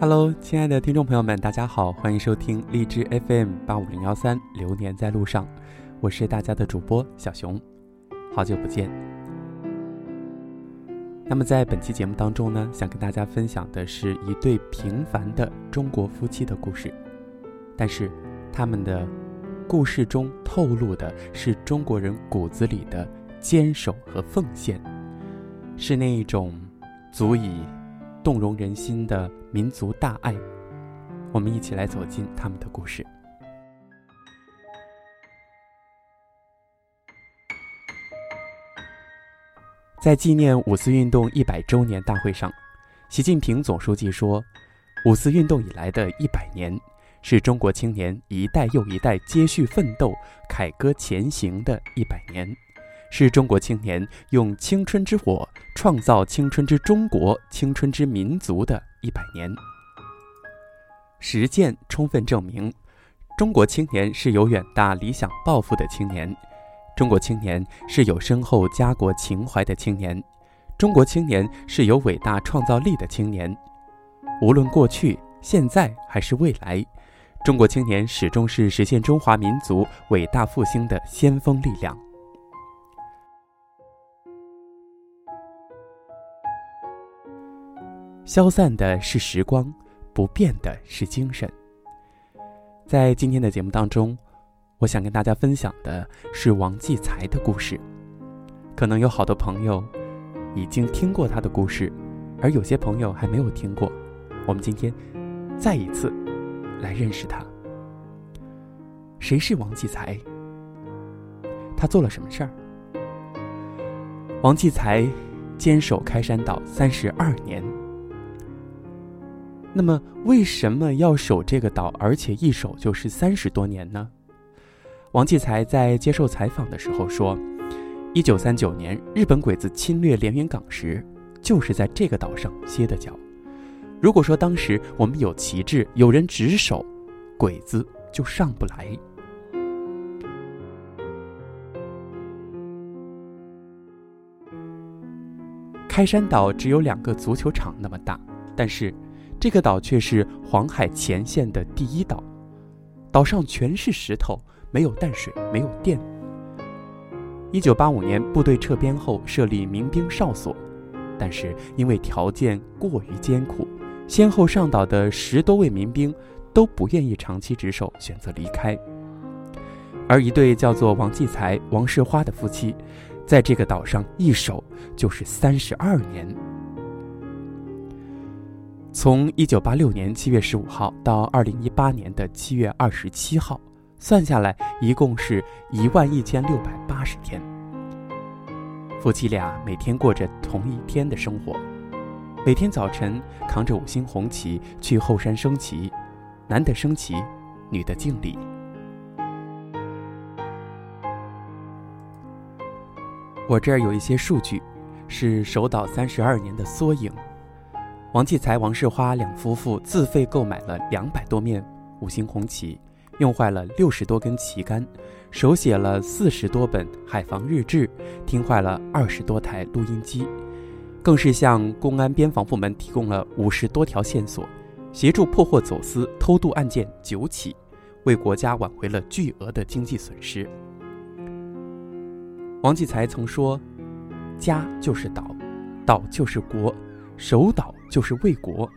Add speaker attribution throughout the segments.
Speaker 1: Hello，亲爱的听众朋友们，大家好，欢迎收听荔枝 FM 八五零幺三《流年在路上》，我是大家的主播小熊，好久不见。那么在本期节目当中呢，想跟大家分享的是一对平凡的中国夫妻的故事，但是他们的故事中透露的是中国人骨子里的坚守和奉献，是那一种足以。动容人心的民族大爱，我们一起来走进他们的故事。在纪念五四运动一百周年大会上，习近平总书记说：“五四运动以来的一百年，是中国青年一代又一代接续奋斗、凯歌前行的一百年。”是中国青年用青春之火创造青春之中国、青春之民族的一百年。实践充分证明，中国青年是有远大理想抱负的青年，中国青年是有深厚家国情怀的青年，中国青年是有伟大创造力的青年。无论过去、现在还是未来，中国青年始终是实现中华民族伟大复兴的先锋力量。消散的是时光，不变的是精神。在今天的节目当中，我想跟大家分享的是王继才的故事。可能有好多朋友已经听过他的故事，而有些朋友还没有听过。我们今天再一次来认识他。谁是王继才？他做了什么事儿？王继才坚守开山岛三十二年。那么，为什么要守这个岛，而且一守就是三十多年呢？王继才在接受采访的时候说：“一九三九年日本鬼子侵略连云港时，就是在这个岛上歇的脚。如果说当时我们有旗帜，有人值守，鬼子就上不来。”开山岛只有两个足球场那么大，但是。这个岛却是黄海前线的第一岛，岛上全是石头，没有淡水，没有电。一九八五年部队撤编后，设立民兵哨所，但是因为条件过于艰苦，先后上岛的十多位民兵都不愿意长期值守，选择离开。而一对叫做王继才、王世花的夫妻，在这个岛上一守就是三十二年。从一九八六年七月十五号到二零一八年的七月二十七号，算下来一共是一万一千六百八十天。夫妻俩每天过着同一天的生活，每天早晨扛着五星红旗去后山升旗，男的升旗，女的敬礼。我这儿有一些数据，是守岛三十二年的缩影。王继才、王世花两夫妇自费购买了两百多面五星红旗，用坏了六十多根旗杆，手写了四十多本海防日志，听坏了二十多台录音机，更是向公安边防部门提供了五十多条线索，协助破获走私偷渡案件九起，为国家挽回了巨额的经济损失。王继才曾说：“家就是岛，岛就是国。”守岛就是魏国。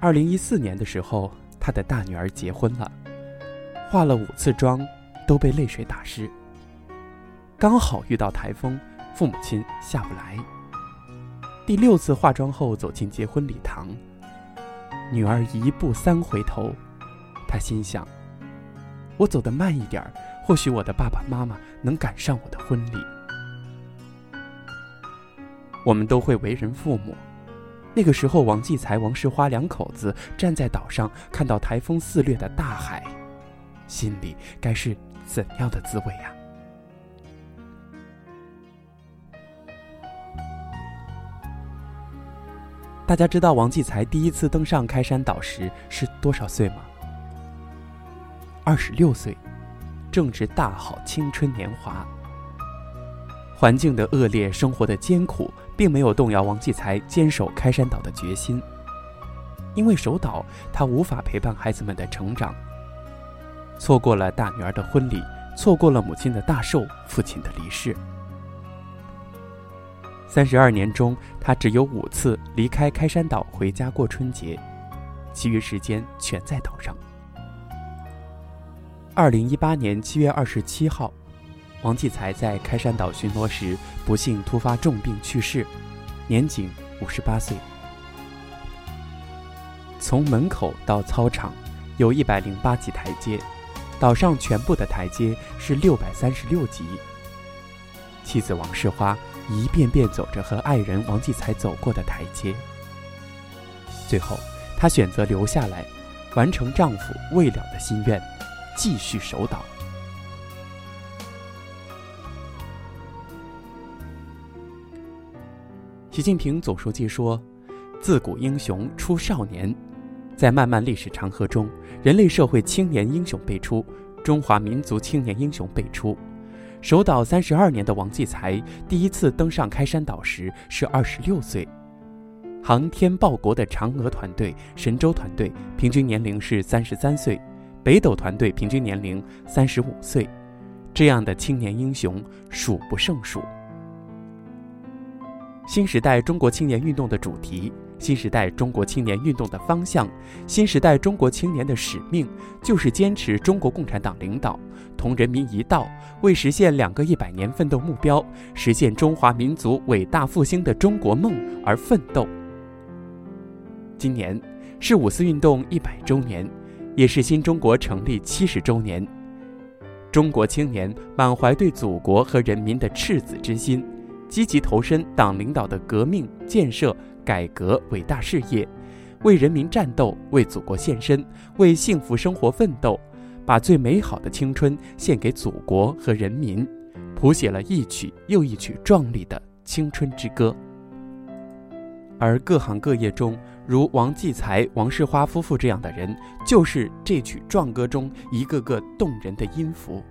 Speaker 1: 二零一四年的时候，他的大女儿结婚了，化了五次妆，都被泪水打湿。刚好遇到台风，父母亲下不来。第六次化妆后走进结婚礼堂，女儿一步三回头，他心想：我走得慢一点，或许我的爸爸妈妈能赶上我的婚礼。我们都会为人父母。那个时候，王继才、王世花两口子站在岛上，看到台风肆虐的大海，心里该是怎样的滋味呀？大家知道王继才第一次登上开山岛时是多少岁吗？二十六岁，正值大好青春年华。环境的恶劣，生活的艰苦，并没有动摇王继才坚守开山岛的决心。因为守岛，他无法陪伴孩子们的成长，错过了大女儿的婚礼，错过了母亲的大寿，父亲的离世。三十二年中，他只有五次离开开山岛回家过春节，其余时间全在岛上。二零一八年七月二十七号，王继才在开山岛巡逻时不幸突发重病去世，年仅五十八岁。从门口到操场，有一百零八级台阶，岛上全部的台阶是六百三十六级。妻子王世花一遍遍走着和爱人王继才走过的台阶，最后她选择留下来，完成丈夫未了的心愿。继续守岛。习近平总书记说：“自古英雄出少年，在漫漫历史长河中，人类社会青年英雄辈出，中华民族青年英雄辈出。守岛三十二年的王继才，第一次登上开山岛时是二十六岁。航天报国的嫦娥团队、神舟团队平均年龄是三十三岁。”北斗团队平均年龄三十五岁，这样的青年英雄数不胜数。新时代中国青年运动的主题，新时代中国青年运动的方向，新时代中国青年的使命，就是坚持中国共产党领导，同人民一道，为实现两个一百年奋斗目标，实现中华民族伟大复兴的中国梦而奋斗。今年是五四运动一百周年。也是新中国成立七十周年，中国青年满怀对祖国和人民的赤子之心，积极投身党领导的革命、建设、改革伟大事业，为人民战斗，为祖国献身，为幸福生活奋斗，把最美好的青春献给祖国和人民，谱写了一曲又一曲壮丽的青春之歌。而各行各业中，如王继才、王世花夫妇这样的人，就是这曲壮歌中一个个动人的音符。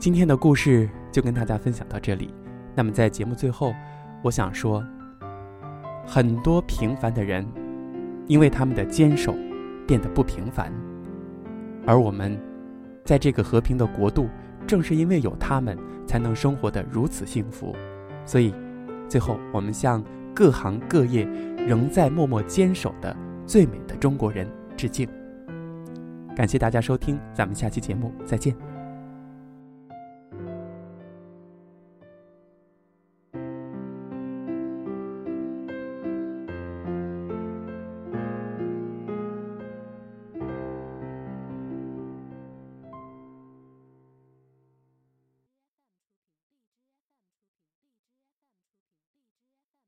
Speaker 1: 今天的故事就跟大家分享到这里。那么在节目最后，我想说，很多平凡的人，因为他们的坚守，变得不平凡。而我们，在这个和平的国度，正是因为有他们，才能生活的如此幸福。所以，最后我们向各行各业仍在默默坚守的最美的中国人致敬。感谢大家收听，咱们下期节目再见。